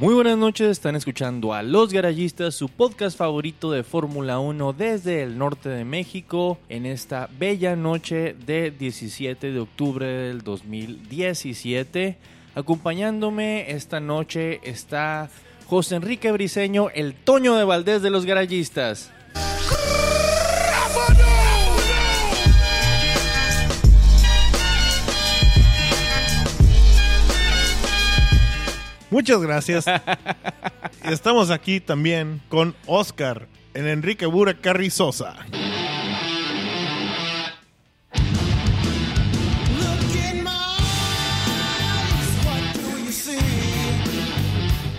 Muy buenas noches, están escuchando a Los Garayistas, su podcast favorito de Fórmula 1 desde el norte de México, en esta bella noche de 17 de octubre del 2017. Acompañándome esta noche está José Enrique Briseño, el Toño de Valdés de Los Garayistas. Muchas gracias. Y Estamos aquí también con Oscar en Enrique Bura Carrizosa.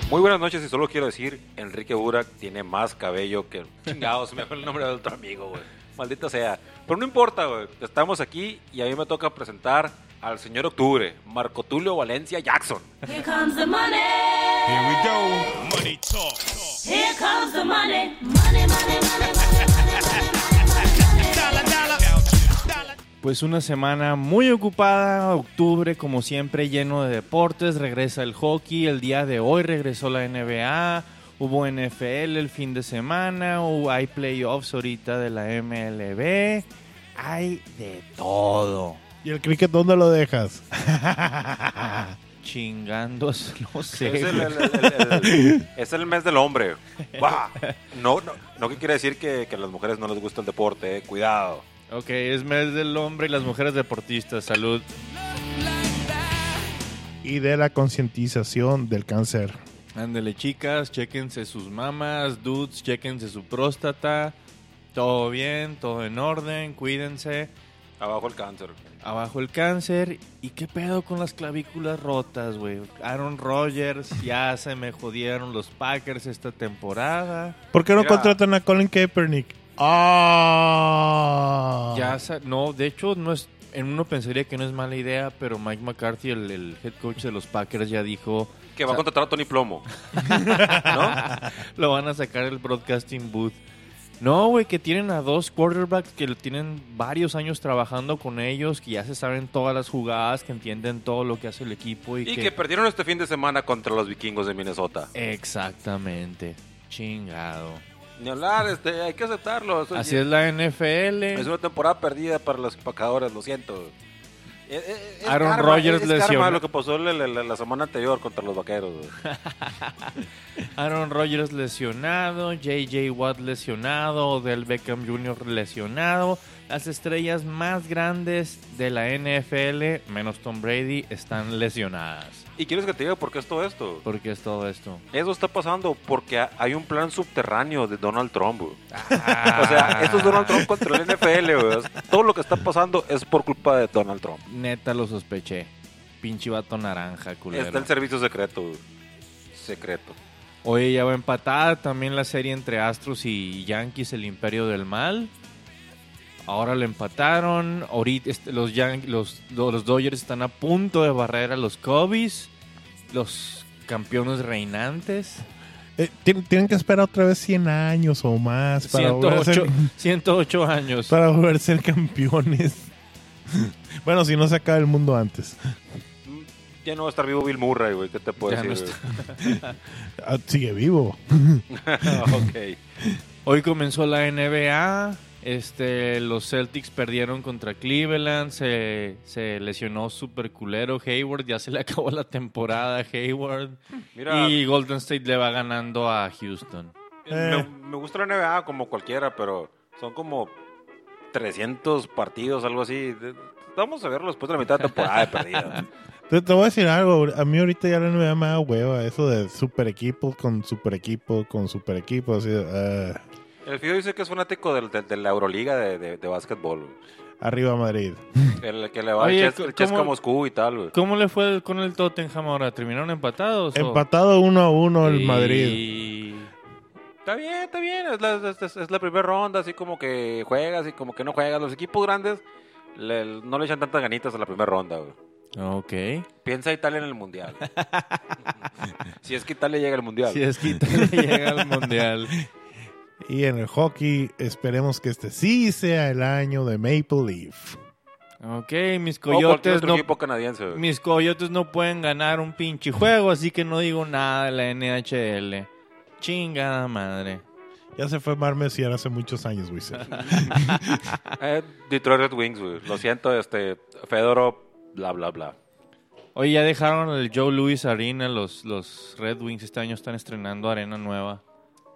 Muy buenas noches y solo quiero decir, Enrique Burak tiene más cabello que... Chingados, me fue el nombre de otro amigo, güey. Maldita sea. Pero no importa, güey. Estamos aquí y a mí me toca presentar al señor Octubre, Marco Tulio Valencia Jackson. Here comes the money. Here we go. Money talk. Here comes the money. Money, money, money, money. Pues una semana muy ocupada, octubre como siempre lleno de deportes, regresa el hockey, el día de hoy regresó la NBA, hubo NFL el fin de semana, hubo, hay playoffs ahorita de la MLB, hay de todo. ¿Y el cricket dónde lo dejas? Chingandos, no sé. Es el, el- el- el- es el mes del hombre. Bah. No, no, no que quiere decir que, que a las mujeres no les gusta el deporte, eh. cuidado. Ok, es mes del hombre y las mujeres deportistas, salud. Y de la concientización del cáncer. Ándele chicas, chéquense sus mamas, dudes, chéquense su próstata. Todo bien, todo en orden, cuídense. Abajo el cáncer. Abajo el cáncer. ¿Y qué pedo con las clavículas rotas, güey? Aaron Rodgers, ya se me jodieron los Packers esta temporada. ¿Por qué no Mira. contratan a Colin Kaepernick? Ah. Ya, sa- no, de hecho, no es. En uno pensaría que no es mala idea, pero Mike McCarthy, el, el head coach de los Packers, ya dijo: Que va a contratar a Tony Plomo. lo van a sacar el broadcasting booth. No, güey, que tienen a dos quarterbacks que tienen varios años trabajando con ellos, que ya se saben todas las jugadas, que entienden todo lo que hace el equipo y, Y que perdieron este fin de semana contra los vikingos de Minnesota. Exactamente. Chingado. Ni hablar, este, hay que aceptarlo. Así es la NFL. Es una temporada perdida para los empacadores, lo siento. Es- es- es Aaron karma, Rodgers es lesionó. karma lo que pasó la, la- semana anterior contra los vaqueros. Aaron Rodgers lesionado, JJ Watt lesionado, Odell Beckham Jr. lesionado. Las estrellas más grandes de la NFL, menos Tom Brady, están lesionadas. ¿Y quieres que te diga por qué es todo esto? ¿Por qué es todo esto? Eso está pasando porque ha- hay un plan subterráneo de Donald Trump. Ah. O sea, esto es Donald Trump contra el NFL. güey. Todo lo que está pasando es por culpa de Donald Trump. Neta lo sospeché. Pinche vato naranja, culero. Está el servicio secreto. güey. Secreto. Oye, ya va empatada también la serie entre Astros y Yankees, el Imperio del Mal. Ahora lo empataron. Ahorita este, los, Yan- los, los Dodgers están a punto de barrer a los Cubbies, los campeones reinantes. Eh, tien- tienen que esperar otra vez 100 años o más para, volver a 108, ser, 108 años. para volver a ser campeones. bueno, si no se acaba el mundo antes. Ya no va a estar vivo Bill Murray, güey. ¿Qué te puedo Ya no decir? Ah, sigue vivo. ok. Hoy comenzó la NBA. Este, los Celtics perdieron contra Cleveland. Se, se lesionó super culero Hayward. Ya se le acabó la temporada a Hayward. Mira, Y Golden State le va ganando a Houston. Me, Eh. me gusta la NBA como cualquiera, pero son como 300 partidos, algo así. Vamos a verlo después de la mitad de temporada de perdida. Te, te voy a decir algo. A mí ahorita ya la NBA me da hueva. Eso de super equipo con super equipo con super equipo. Así, de, ah, El Fido dice que es fanático del- del- de, la Euroliga de, de, de básquetbol. arriba Madrid. El que le va Oye, Ches- el Chesca ¿cómo- Moscú y tal, güey. ¿Cómo le fue con el Tottenham ahora? ¿Terminaron empatados? Empatado uno a uno el Y- Madrid. Está bien, está bien. Es la, es, es- es la primera ronda, así como que juegas y como que no juegas. Los equipos grandes le- no le echan tantas ganitas a la primera ronda, güey. Ok. Piensa Italia en el mundial. si es que Italia llega al mundial. Si es que Italia llega al mundial. Y en el hockey esperemos que este sí sea el año de Maple Leaf. Ok, mis coyotes otro no equipo canadiense. mis coyotes no pueden ganar un pinche juego, así que no digo nada de la NHL. Chingada madre. Ya se fue Mar Messier hace muchos años, güey. Eh, Detroit Red Wings, güey. Lo siento, este, Fedorov, bla, bla, bla. Oye, ya dejaron el Joe Louis Arena, los, los Red Wings este año están estrenando arena nueva.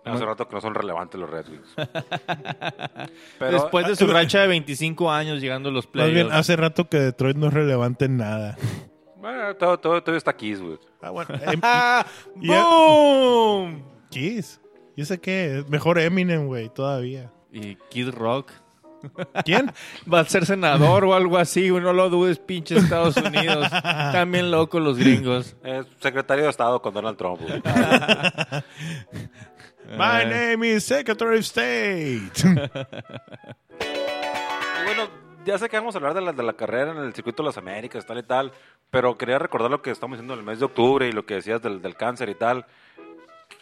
Hace No. rato que no son relevantes los Red Wings. Pero, Después de su racha de 25 años llegando a los Más bien, playoffs. hace rato que Detroit no es relevante en nada. bueno, todo, todo, todo está aquí, güey. Ah, bueno. em- ¡Ah! ¡Boom! Kiss. Yo sé que es mejor Eminem, güey, todavía. Y Kid Rock ¿Quién? va a ser senador o algo así, güey, no lo dudes, pinche Estados Unidos. También locos los gringos. Es secretario de Estado con Donald Trump, güey. My Eh, name is Secretary of State. Y bueno, ya sé que vamos a hablar de la, de la carrera en el circuito de las Américas, tal y tal, pero quería recordar lo que estamos diciendo en el mes de octubre y lo que decías del, del cáncer y tal.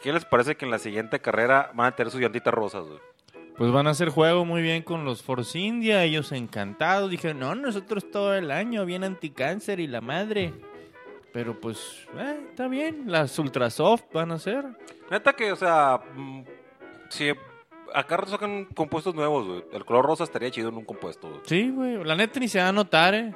¿Qué les parece que en la siguiente carrera van a tener sus llantitas rosas, güey? Pues van a hacer juego muy bien con los Force India, ellos encantados. Dijeron, no, nosotros todo el año, bien anticáncer y la madre. Pero pues, eh, está bien, las Ultrasoft van a ser. Neta que, o sea, mm, si acá sacan compuestos nuevos, güey. El color rosa estaría chido en un compuesto, güey. Sí, güey, la neta ni se va a notar, eh.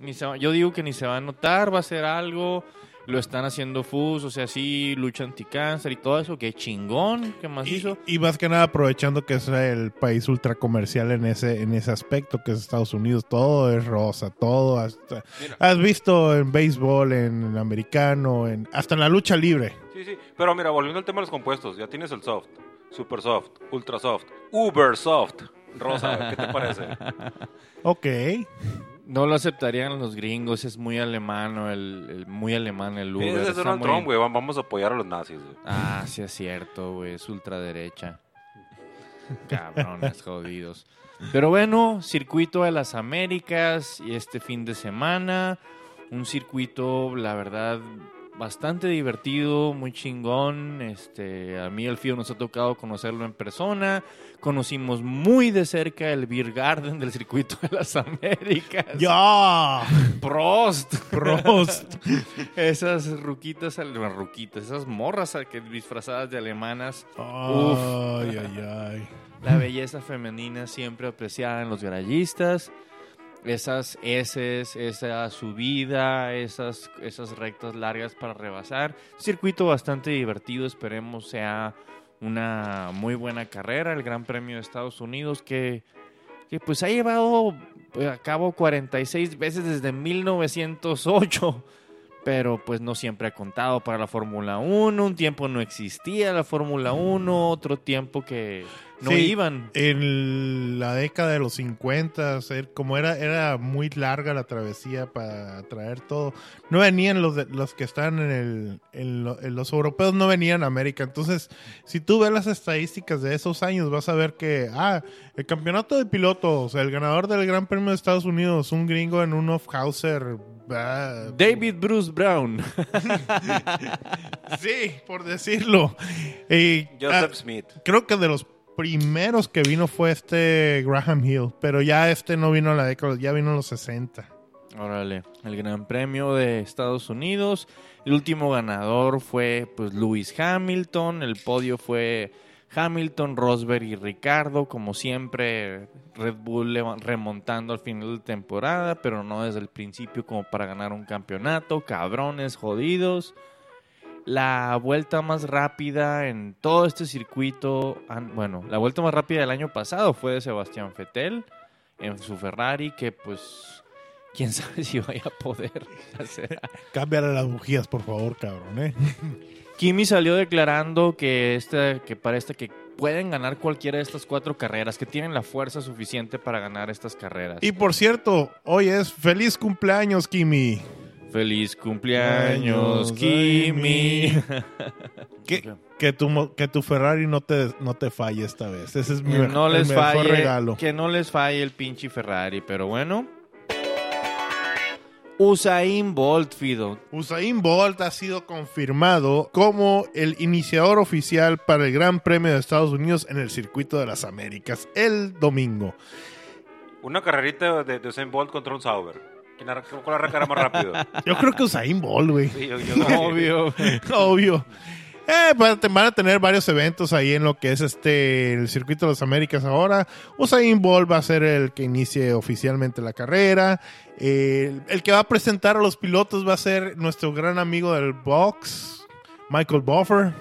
Ni se va- yo digo que ni se va a notar, va a ser algo. Lo están haciendo FUS, o sea, sí, lucha anticáncer y todo eso. Qué chingón, qué más y, hizo. y más que nada aprovechando que es el país ultra comercial en ese, en ese aspecto que es Estados Unidos. Todo es rosa, todo. Hasta, Mira. has visto en béisbol, en americano, en, hasta en la lucha libre. Sí, sí. Pero mira, volviendo al tema de los compuestos, ya tienes el soft, super soft, ultra soft, uber soft. Rosa, ¿qué te parece? Ok. No lo aceptarían los gringos, es muy alemán, el, el- muy alemán el Uber. Es está Donald muy- Trump, güey. Vamos a apoyar a los nazis, güey. Ah, sí es cierto, güey, es ultraderecha. Cabrones jodidos. Pero bueno, circuito de las Américas y este fin de semana, un circuito, la verdad, bastante divertido, muy chingón. Este, a mí el FIO nos ha tocado conocerlo en persona. Conocimos muy de cerca el Beer Garden del circuito de las Américas. ¡Ya! Prost. Prost. Esas ruquitas, ale- bueno, ruquitas, esas morras disfrazadas de alemanas. Ay, ay, ay. La belleza femenina siempre apreciada en los garayistas. Esas S, esa subida, esas, esas rectas largas para rebasar. Circuito bastante divertido, esperemos sea una muy buena carrera. El Gran Premio de Estados Unidos que, que pues ha llevado a cabo 46 veces desde 1908. Pero pues no siempre ha contado para la Fórmula 1. Un tiempo no existía la Fórmula 1, otro tiempo que no Sí. iban. En la década de los 50, er- como era, era muy larga la travesía para traer todo, no venían los, de- los que están en, el, en, lo- en los europeos, no venían a América. Entonces, si tú ves las estadísticas de esos años, vas a ver que, ah, el campeonato de pilotos, el ganador del Gran Premio de Estados Unidos, un gringo en un Hofhauser. Ah, David Bruce Brown. sí, por decirlo. Y, Joseph ah, Smith. creo que de los primeros que vino fue este Graham Hill, pero ya este no vino a la década, ya vino en los 60. Órale, el Gran Premio de Estados Unidos. El último ganador fue pues Lewis Hamilton. El podio fue Hamilton, Rosberg y Ricardo. Como siempre, Red Bull remontando al final de temporada, pero no desde el principio como para ganar un campeonato. Cabrones, jodidos. La vuelta más rápida en todo este circuito, bueno, la vuelta más rápida del año pasado fue de Sebastián Vettel en su Ferrari, que pues quién sabe si vaya a poder hacer. Cámbiale las bujías, por favor, cabrón, ¿eh? Kimi salió declarando que este, que parece que pueden ganar cualquiera de estas cuatro carreras, que tienen la fuerza suficiente para ganar estas carreras. Y por cierto, hoy es feliz cumpleaños, Kimi. Feliz cumpleaños, Años, Kimi. Que, que, tu, que tu Ferrari no te, no te falle esta vez. Ese es mi no el les mejor falle, regalo. que no les falle el pinche Ferrari, pero bueno. Usain Bolt, Fido. Usain Bolt ha sido confirmado como el iniciador oficial para el Gran Premio de Estados Unidos en el Circuito de las Américas el domingo. Una carrerita de, de Usain Bolt contra un Sauber. ¿Quién arranca, ¿Cuál arrancará más rápido? Yo creo que Usain Bolt, güey. Sí, yo- Obvio. Obvio. Eh, van a- tener varios eventos ahí en lo que es este el circuito de las Américas ahora. Usain Bolt va a ser el que inicie oficialmente la carrera. Eh, el, el que va a presentar a los pilotos va a ser nuestro gran amigo del box, Michael Buffer.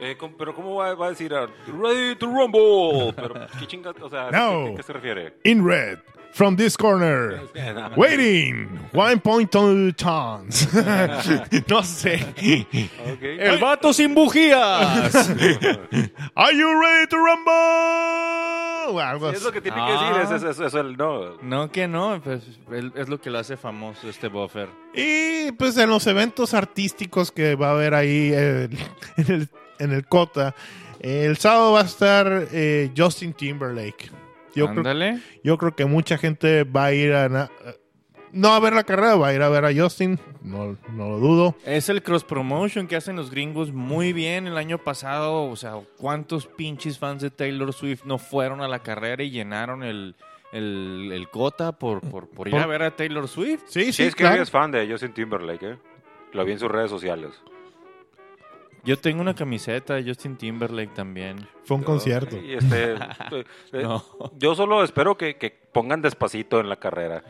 Eh, pero ¿cómo va, va a decir? ah, Ready to rumble. Pero, ¿qué chingas? O sea, No. ¿qué, qué se refiere? In red, from this corner. Eh, nada. Waiting, 1.2 tons. no sé. El vato sin bujías. Are you ready to rumble? O algo Sí, es lo que tiene Ah. que decir. Es, es, es- es el no. No, que no, pues es lo que lo hace famoso este buffer. Y pues en los eventos artísticos que va a haber ahí en, el, en el Cota, el sábado va a estar eh, Justin Timberlake. Yo creo, yo creo que mucha gente va a ir a... na- no a ver la carrera, va a ir a ver a Justin, no, no lo dudo. Es el cross promotion que hacen los gringos muy bien el año pasado. O sea, ¿cuántos pinches fans de Taylor Swift no fueron a la carrera y llenaron el, el, el cota por, por, por ir Por- a ver a Taylor Swift? Sí, sí, Sí, es que claro. es fan de Justin Timberlake, ¿eh? Lo vi en sus redes sociales. Yo tengo una camiseta de Justin Timberlake también. Fue un concierto. Y este, eh, eh, No. Yo solo espero que, que pongan despacito en la carrera.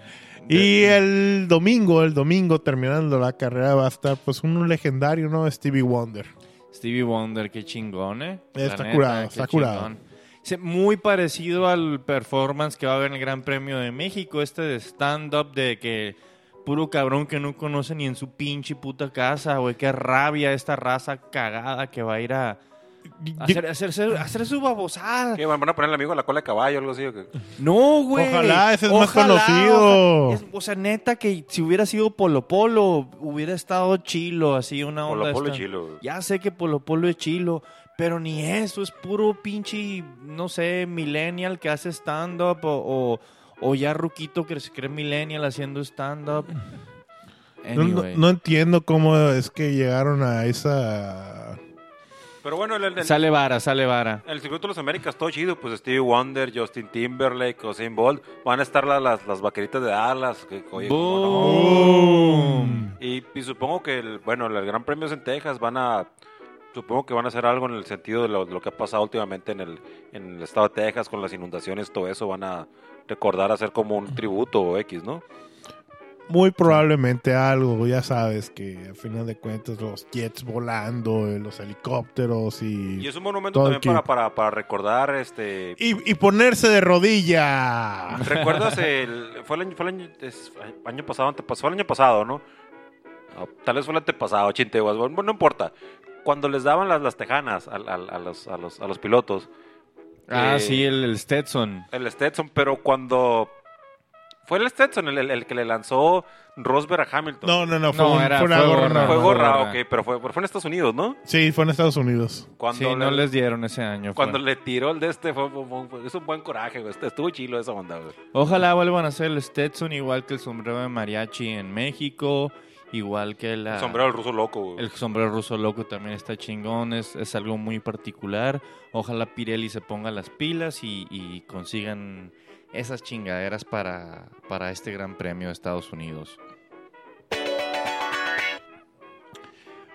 Y el domingo, el domingo terminando la carrera va a estar pues un legendario, ¿no? Stevie Wonder. Stevie Wonder, qué chingón, ¿eh? Está curado, está curado. Muy parecido al performance que va a haber en el Gran Premio de México, este de stand-up de que puro cabrón que no conoce ni en su pinche puta casa, güey. Qué rabia esta raza cagada que va a ir a, hacer, hacer- a hacer su babosada. ¿Qué, ¿Van a poner al amigo a la cola de caballo o algo así? o qué? No, güey. Ojalá, ese es más conocido. ojalá. Es- o sea, neta que si hubiera sido Polo Polo, hubiera estado chilo, así una onda. Polo Polo esta. chilo, güey. Ya sé que Polo Polo es chilo, pero ni eso, es puro pinche, no sé, millennial que hace stand-up o, o, o ya ruquito que se cree millennial haciendo stand-up. No, no- Anyway. no entiendo cómo es que llegaron a esa... Pero bueno, el, el, el- Sale vara, sale vara. el circuito de las Américas, todo chido. Pues Stevie Wonder, Justin Timberlake, Usain Bolt. Van a estar la- las, las vaqueritas de Dallas. Que, oye, no. Y, y supongo que, el, bueno, el Gran Premio es en Texas. Van a. Supongo que van a hacer algo en el sentido de lo, de lo que ha pasado últimamente en el, en el estado de Texas con las inundaciones, todo eso. Van a recordar hacer como un tributo o X, ¿no? Muy probablemente algo, ya sabes, que al final de cuentas los jets volando, eh, los helicópteros y... Y es un monumento también para, para, para recordar este Y, y ponerse de rodilla. ¿Recuerdas el fue el año, fue el año, es- año pasado, antepasado, fue el año pasado, ¿no? No, tal vez fue el antepasado, chinteguas, bueno, no importa. Cuando les daban las, las tejanas a, los, a, los, a los pilotos, Ah, Eh, sí, el, el Stetson. el Stetson, pero cuando fue el Stetson el, el- el que le lanzó Rosberg a Hamilton. No, no, no, fue, No, un- era- fue una fue gorra. gorra. fue gorra, gorra. ok, pero fue, pero fue en Estados Unidos, ¿no? Sí, fue en Estados Unidos. Cuando Sí, le, no les dieron ese año. cuando fue. le tiró el de este, fue, fue- fue- fue- es un buen coraje, güey. Estuvo chilo esa onda, güey. Ojalá vuelvan a hacer el Stetson igual que el sombrero de mariachi en México, igual que la, El sombrero del ruso loco, güey. el sombrero ruso loco también está chingón, es, es algo muy particular. Ojalá Pirelli se ponga las pilas y, y consigan esas chingaderas para, para este Gran Premio de Estados Unidos.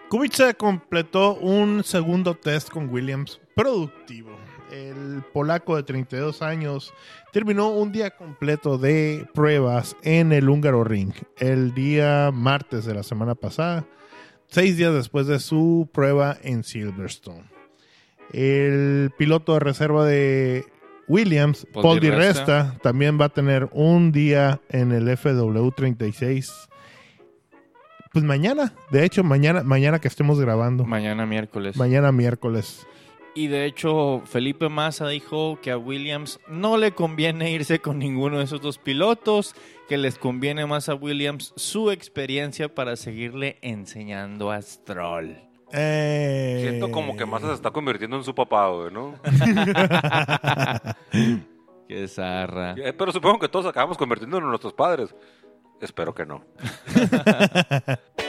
Kubica completó un segundo test con Williams productivo. El polaco de 32 años terminó un día completo de pruebas en el húngaro ring el día martes de la semana pasada, seis días después de su prueba en Silverstone. El piloto de reserva de Williams, Paul Paul Di Di Resta. Resta, también va a tener un día en el FW36 pues mañana, de hecho, mañana, mañana que estemos grabando. Mañana miércoles. mañana miércoles. Y de hecho, Felipe Massa dijo que a Williams no le conviene irse con ninguno de esos dos pilotos, que les conviene más a Williams su experiencia para seguirle enseñando a Stroll. Eh, Siento como que Massa se está convirtiendo en su papá, güey, ¿no? Qué zarra. Eh, Pero supongo que todos acabamos convirtiéndonos en nuestros padres. Espero que no.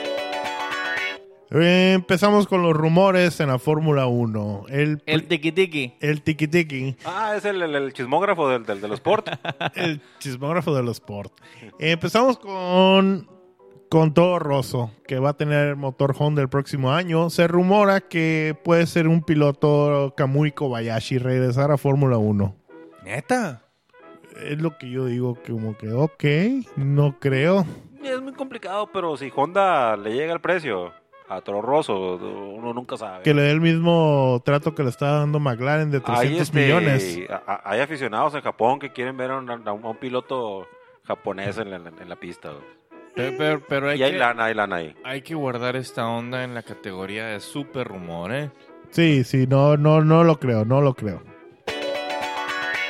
Eh, empezamos con los rumores en la Fórmula 1. El, El tiki tiki. el tiki tiki, Ah, es el, el- el chismógrafo del, del, de los sport. el chismógrafo de los sport. Eh, empezamos con con Toro Rosso, que va a tener motor Honda el próximo año. Se rumora que puede ser un piloto Kamui Kobayashi regresar a Fórmula 1. Neta. Es lo que yo digo, que como que, ok, no creo. es muy complicado, pero si Honda le llega el precio a Toro Rosso, uno nunca sabe. Que le dé el mismo trato que le está dando McLaren de 300 hay, este, millones. hay aficionados en Japón que quieren ver a un, a piloto japonés en la, en la pista. Pero, pero- pero hay, Y hay que, lana, hay lana ahí. hay que guardar esta onda en la categoría de super rumor, ¿eh? Sí, sí, no, no, no lo creo, no lo creo.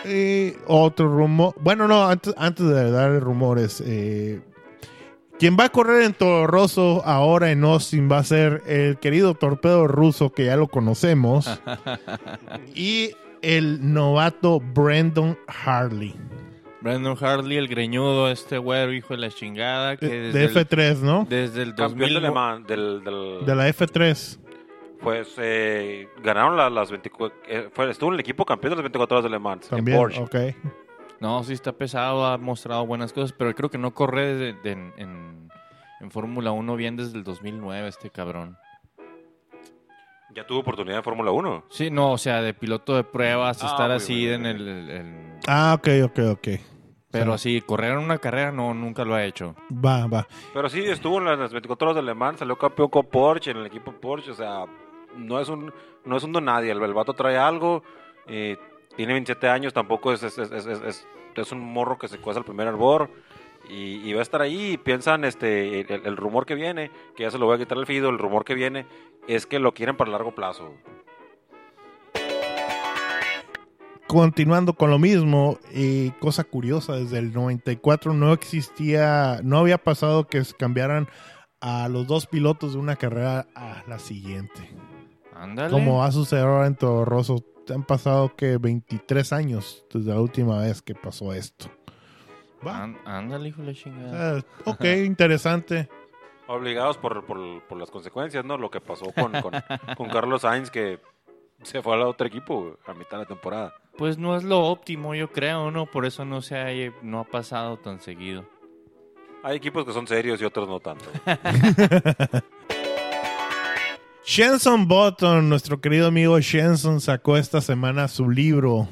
Y otro rumor. Bueno, no, antes, antes de dar rumores. Eh, quien va a correr en Toro Rosso ahora en Austin va a ser el querido torpedo ruso, que ya lo conocemos. y el novato Brandon Harley. Brandon Hartley, el greñudo, este güero, hijo de la chingada, que De, desde, de el, F3, ¿no? desde el Campeón 2000... de Le Mans, del, del- De la F3. pues eh, ganaron la- las 24, eh, fue, estuvo en el equipo campeón de las 24 horas de Le Mans, en También, Porsche. ok. No, sí está pesado, ha mostrado buenas cosas, pero creo que no corre de- en, en, en Fórmula 1 bien desde el 2009 este cabrón. Ya tuvo oportunidad en Fórmula 1. Sí, no, o sea, de piloto de pruebas, Ah, estar así bien, en el, el- el- Ah, ok, ok, ok. Pero O así, correr en una carrera no, nunca lo ha hecho. Va, va. Pero sí, estuvo en las 24 horas de Le Mans, salió campeón con Porsche, en el equipo Porsche, o sea, no es un, no es un don nadie, el, el vato trae algo, eh, tiene 27 años, tampoco es, es, es, es, es- es un morro que se cuesta el primer arbor, y, y va a estar ahí, y piensan, este, el, el rumor que viene, que ya se lo voy a quitar el fido, el rumor que viene, es que lo quieren para largo plazo. continuando con lo mismo, y cosa curiosa, desde el 94 no existía, no había pasado que se cambiaran a los dos pilotos de una carrera a la siguiente. Ándale. Como va a suceder ahora en Toro Rosso. Han pasado que 23 años desde la última vez que pasó esto. Ándale, hijo de la chingada. Ah, ok, interesante. Obligados por, por, por las consecuencias, ¿no? Lo que pasó con, con, con Carlos Sainz, que se fue al otro equipo a mitad de la temporada. Pues no es lo óptimo, yo creo, ¿no? Por eso no se ha, no ha pasado tan seguido. Hay equipos que son serios y otros no tanto. Shenson Button, nuestro querido amigo Shenson, sacó esta semana su libro.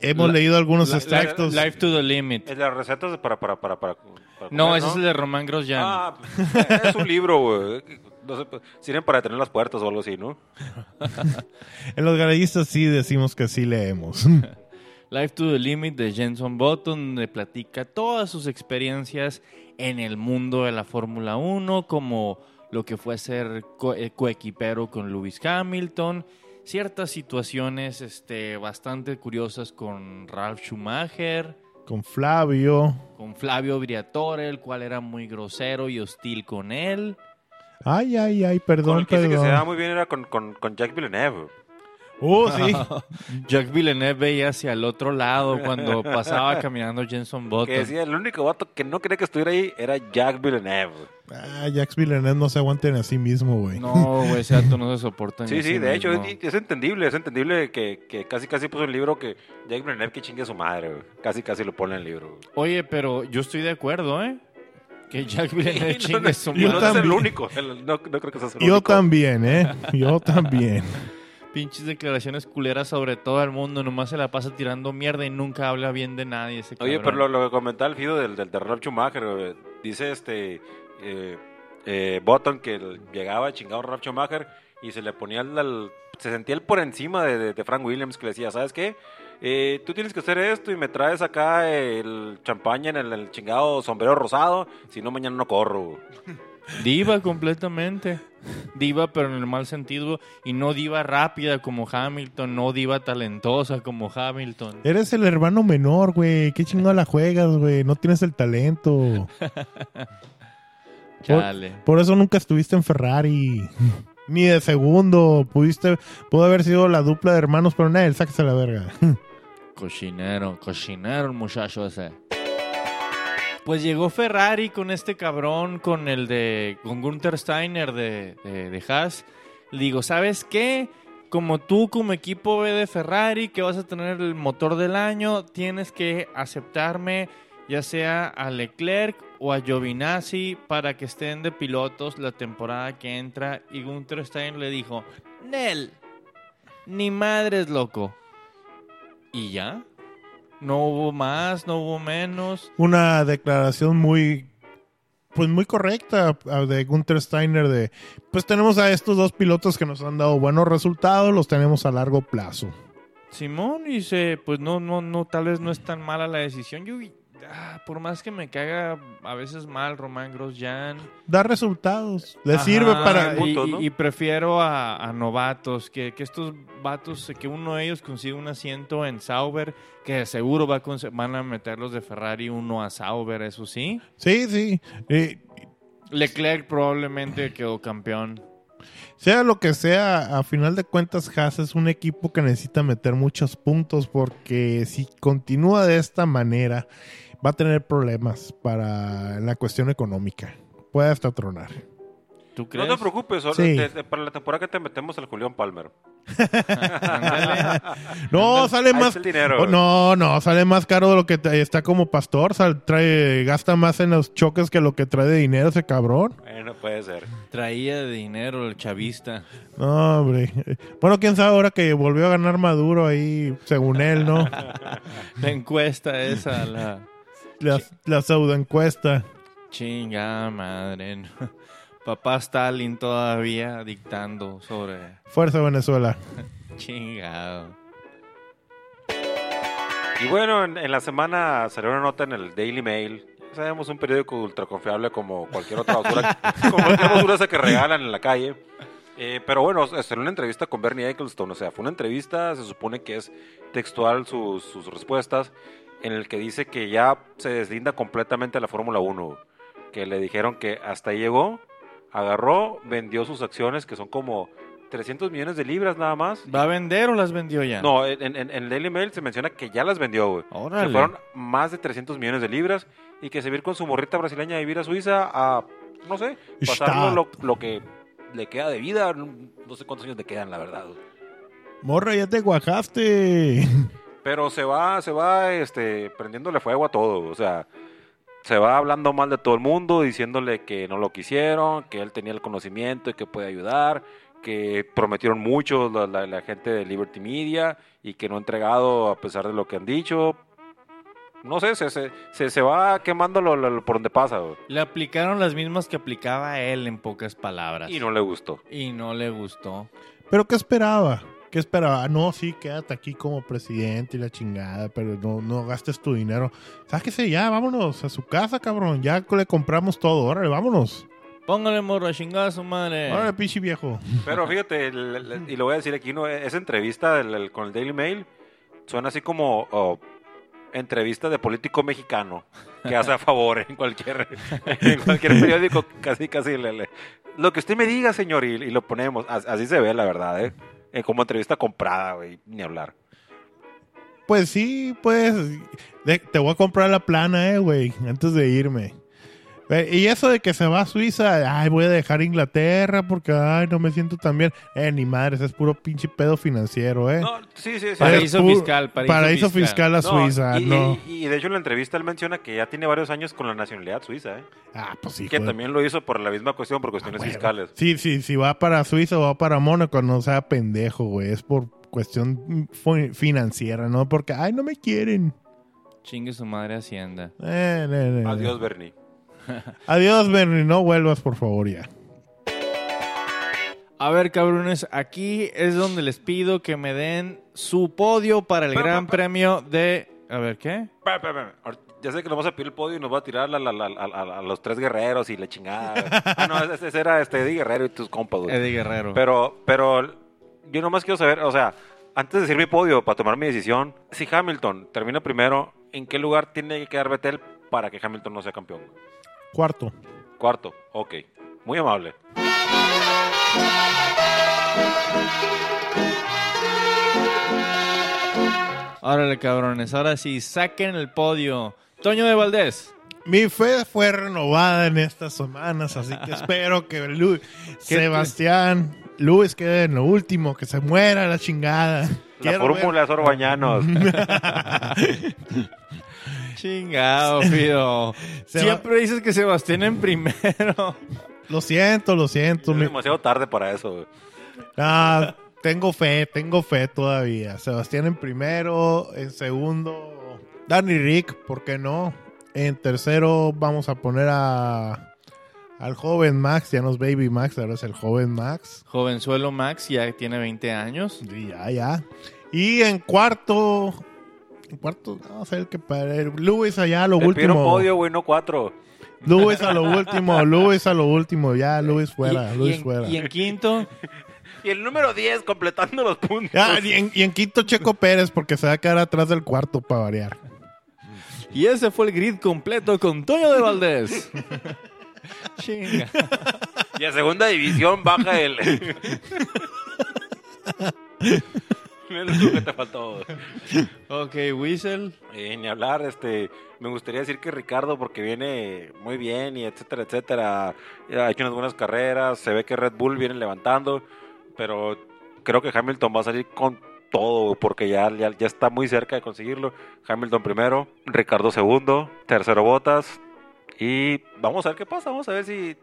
Hemos La- leído algunos la- extractos. Life to the limit. Es las recetas para, para, para, para, para No, comer, ese es el de Román Grosjean. Ah, es un libro, güey. No sé, pues, sirven para detener las puertas o algo así, ¿no? En los garayistas sí decimos que sí leemos. Life to the Limit de Jenson Button, donde platica todas sus experiencias en el mundo de la Fórmula 1, como lo que fue ser co- eh, coequipero con Lewis Hamilton, ciertas situaciones este, bastante curiosas con Ralph Schumacher, Con Flavio. con Flavio Briatore, el cual era muy grosero y hostil con él. Ay, ay, ay, Con perdón, el que dice que se daba perdón. muy bien era con, con, con Jack Villeneuve. Oh, sí. Jack Villeneuve veía hacia el otro lado cuando pasaba caminando Jenson Button. Que decía, el único vato que no quería que estuviera ahí era Jack Villeneuve. Ah, Jax Villeneuve no se aguanten a sí mismo, güey. No, güey, ese dato no se soporta. ni Sí, a sí, de hecho, es, es entendible, es entendible que, que casi casi puso en el libro que Jack Villeneuve que chingue a su madre, güey. Casi casi lo pone en el libro. güey. Oye, pero yo estoy de acuerdo, ¿eh? Que Jack Villeneuve chingue no, su y yo no madre. es el también. único, el- no, no creo que seas el Yo único. también, ¿eh? Yo también. Pinches declaraciones culeras sobre todo el mundo. Nomás se la pasa tirando mierda y nunca habla bien de nadie ese Oye, cabrón. pero lo, lo que comentaba el Fido del, del de Ralph Schumacher, güey, dice este eh, eh, Button que llegaba chingado Ralph Schumacher y se le ponía el, el- se sentía él por encima de, de- de Frank Williams que le decía, ¿sabes qué? Eh, tú tienes que hacer esto y me traes acá el champaña en el, el chingado sombrero rosado, si no mañana no corro. güey". Diva completamente. Diva, pero en el mal sentido. Y no diva rápida como Hamilton. No diva talentosa como Hamilton. Eres el hermano menor, güey. ¿Qué chingada la juegas, güey? No tienes el talento. Chale. Por eso nunca estuviste en Ferrari. Ni de segundo. Pudiste, pudo haber sido la dupla de hermanos, pero nada, sáquese la verga. Cochinero, cochinero el muchacho ese. Pues llegó Ferrari con este cabrón, con el de. con Gunther Steiner de, de, Haas. Le digo, ¿sabes qué? Como tú, como equipo B de Ferrari, que vas a tener el motor del año, tienes que aceptarme, ya sea a Leclerc o a Giovinazzi, para que estén de pilotos la temporada que entra. Y Gunther Steiner le dijo: Nel, ni madres, loco. Y ya. No hubo más, no hubo menos. Una declaración muy, pues muy correcta ah, de Gunther Steiner de, pues tenemos a estos dos pilotos que nos han dado buenos resultados, los tenemos a largo plazo. Simón dice, pues no, no, no, tal vez no es tan mala la decisión. Yo, ah, por más que me caga a veces mal Román Grosjean. Da resultados, le Ajá, sirve para... y, puntos, ¿no? y- y prefiero a, a novatos, que, que estos vatos, que uno de ellos consiga un asiento en Sauber, que seguro va a van a meter los de Ferrari uno a Sauber, eso sí. Sí, sí. Eh, Leclerc probablemente quedó campeón. Sea lo que sea, a final de cuentas Haas es un equipo que necesita meter muchos puntos porque si continúa de esta manera va a tener problemas para la cuestión económica. Puede hasta tronar. ¿Tú No te preocupes, solo- Sí. para la temporada que te metemos al Julián Palmer. No, sale más... dinero. Oh, no, no, sale más caro de lo que te- está como pastor. sal- trae, gasta más en los choques que lo que trae de dinero ese cabrón. Bueno, puede ser. Traía de dinero el chavista. No, hombre. Bueno, quién sabe ahora que volvió a ganar Maduro ahí, según él, ¿no? La encuesta esa, la La, la pseudo encuesta. chinga madre. no. Papá Stalin todavía dictando sobre Fuerza Venezuela. chingado. Y bueno, en, en la semana salió una nota en el Daily Mail. Sabemos un periódico ultra confiable como cualquier otra basura, como cualquier basura esa que regalan en la calle. Eh, pero bueno, es en una entrevista con Bernie Ecclestone, o sea, fue una entrevista, se supone que es textual sus, sus respuestas, en el que dice que ya se deslinda completamente la Fórmula 1, que le dijeron que hasta ahí llegó, agarró, vendió sus acciones, que son como 300 millones de libras nada más, ¿Va a vender o las vendió ya? no, en, en, en el Daily Mail se menciona que ya las vendió, güey. Que fueron más de 300 millones de libras y que se va a ir con su morrita brasileña a vivir a Suiza a, no sé, pasarlo lo, lo que le queda de vida. No sé cuántos años le quedan, la verdad. Morra, ya te guajaste. Pero se va, se va este, prendiéndole fuego a todo. O sea, se va hablando mal de todo el mundo, diciéndole que no lo quisieron, que él tenía el conocimiento y que puede ayudar, que prometieron mucho la, la- la gente de Liberty Media y que no ha entregado a pesar de lo que han dicho. No sé, se, se, se, se va quemando lo- lo- por donde pasa. Le aplicaron las mismas que aplicaba él en pocas palabras. Y no le gustó. Y no le gustó. ¿Pero qué esperaba? ¿Qué esperaba? Ah, No, sí, quédate aquí como presidente y la chingada, pero no, no gastes tu dinero. Sáquese ya, vámonos a su casa, cabrón. Ya le compramos todo. Órale, vámonos. Póngale morro a chingar a su madre. Órale, pinche viejo. Pero fíjate, el- el- y lo voy a decir aquí, ¿no? esa entrevista del- el- con el Daily Mail suena así como oh, entrevista de político mexicano que hace a favor en cualquier, en cualquier periódico, casi, casi. le- le- lo que usted me diga, señor, y, y lo ponemos. As- Así se ve, la verdad, ¿eh? Como entrevista comprada, güey, ni hablar. Pues sí, pues. te voy a comprar la plana, eh, güey, antes de irme. Ve, Y eso de que se va a Suiza, ay, voy a dejar Inglaterra porque, ay, no me siento tan bien. Eh, ni madres, es puro pinche pedo financiero, eh. No, sí, sí, sí. Paraíso fiscal, paraíso fiscal. fiscal. a No, Suiza, y, no. y- y de hecho en la entrevista él menciona que ya tiene varios años con la nacionalidad suiza, ¿eh? Ah, pues sí. que joder. también lo hizo por la misma cuestión, por cuestiones Bueno, fiscales. Sí, sí, si va para Suiza o va para Mónaco, no sea pendejo, güey. Es por cuestión financiera, ¿no? Porque, ay, no me quieren. Chingue su madre Hacienda. Eh, ne. Adiós, Bernie. Adiós, Bernie. No vuelvas, por favor, ya. A ver, cabrones, aquí es donde les pido que me den su podio para el Pa, gran pa. premio de... A ver, ¿qué? Pa, pa, pa. Ahor- Ya sé que nos vamos a pedir el podio y nos va a tirar la- la- la- a, a- a los tres guerreros y la chingada. ah, no, ese, ese era este Eddie Guerrero y tus compas, güey. Eddie Guerrero. Pero, pero yo nomás quiero saber, o sea, antes de decir mi podio para tomar mi decisión, si Hamilton termina primero, ¿en qué lugar tiene que quedar Vettel para que Hamilton no sea campeón? Cuarto. Cuarto, ok. Muy amable. Órale, cabrones, ahora sí, saquen el podio. Toño de Valdés. Mi fe fue renovada en estas semanas, así que espero que Lu- ¿Qué te- Sebastián Luis quede en lo último, que se muera la chingada. La Quiero ver- fórmula es Orbañanos. Chingado, Fido. Siempre dices que Sebastián en primero. Lo siento, lo siento. es mi- demasiado tarde para eso. güey. Ah, tengo fe, tengo fe todavía. Sebastián en primero, en segundo, Danny Rick, ¿por qué no? En tercero vamos a poner a al joven Max, ya no es Baby Max, ahora es el joven Max. Jovenzuelo Max ya tiene 20 años. Y ya, ya. Y en cuarto, en cuarto, vamos a ver qué para Luis allá a lo último. podio, güey, no cuatro. Luis a lo último, Luis a lo último, ya Luis fuera, y, Luis y en, fuera. y en quinto, Y el número 10 completando los puntos. Ah, y, en, y en quinto Checo Pérez porque se va a quedar atrás del cuarto para variar. y ese fue el grid completo con Toño de Valdés. Chinga. Y en segunda división baja el. es lo único que te faltó. Ok, Whistle. Eh, ni hablar, este, me gustaría decir que Ricardo, porque viene muy bien y etcétera, etcétera, ha hecho unas buenas carreras, se ve que Red Bull viene levantando, pero creo que Hamilton va a salir con todo, porque ya, ya, ya está muy cerca de conseguirlo. Hamilton primero, Ricardo segundo, tercero Botas, y vamos a ver qué pasa, vamos a ver si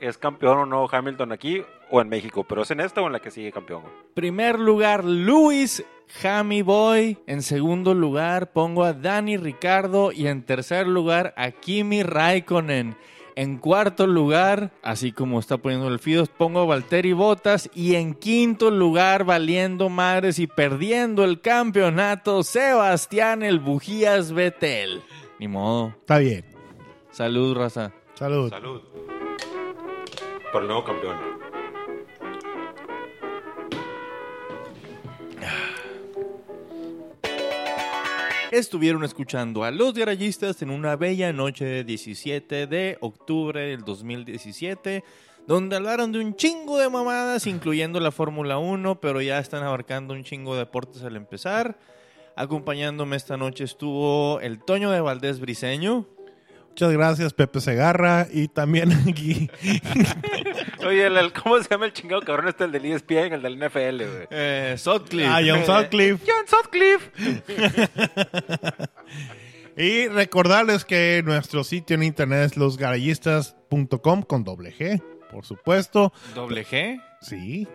es campeón o no Hamilton aquí o en México, pero es en esta o en la que sigue campeón. güey. Primer lugar, Luis Hammy Boy. En segundo lugar, pongo a Dani Ricardo. Y en tercer lugar, a Kimi Raikkonen. En cuarto lugar, así como está poniendo el Fidos, pongo a Valtteri Bottas. Y en quinto lugar, valiendo madres y perdiendo el campeonato, Sebastián el Bujías Betel. Ni modo. Está bien. Salud, raza. Salud. Salud. Por el nuevo campeón. Estuvieron escuchando a los garayistas en una bella noche de 17 de octubre del 2017, donde hablaron de un chingo de mamadas, incluyendo la Fórmula 1, pero ya están abarcando un chingo de deportes al empezar. Acompañándome esta noche estuvo el Toño de Valdés Briseño. Muchas gracias, Pepe Segarra. Y también aquí, Oye, el- el- ¿cómo se llama el chingado cabrón este, el del ESPN, el del NFL, güey? Eh, Sutcliffe. a John Sutcliffe. John Sutcliffe. Y recordarles que nuestro sitio en internet es losgarayistas.com con doble G, por supuesto. Doble G. Sí.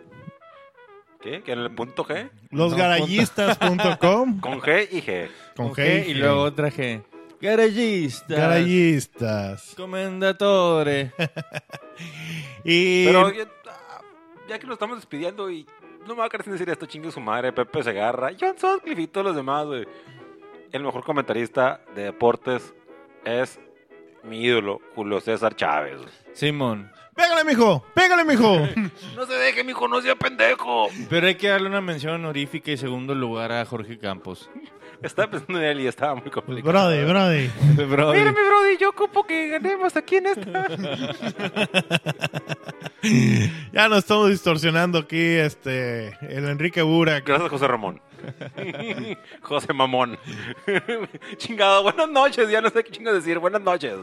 ¿Qué? ¿Que en el punto G? Losgarayistas.com Con G y G. con Ok, G y luego otra G. Garayistas. Garayistas. Comendatore. Y Pero ya, ya que nos estamos despidiendo y no me va a querer sin decir esto, chingue su madre, Pepe Segarra, John Sutcliffe y todos los demás, güey. El mejor comentarista de deportes es mi ídolo, Julio César Chávez. Simón. pégale, mijo, pégale, mijo. No se deje, mijo, no sea pendejo. Pero hay que darle una mención honorífica y segundo lugar a Jorge Campos. Estaba pensando en él y estaba muy complicado. brody, brody. Brody. Mira, mi brody, yo ocupo que ganemos aquí en esta. Ya nos estamos distorsionando aquí, este, el Enrique Burak. Gracias, José Ramón. José Mamón. Chingado, buenas noches. Ya no sé qué chingo decir. Buenas noches.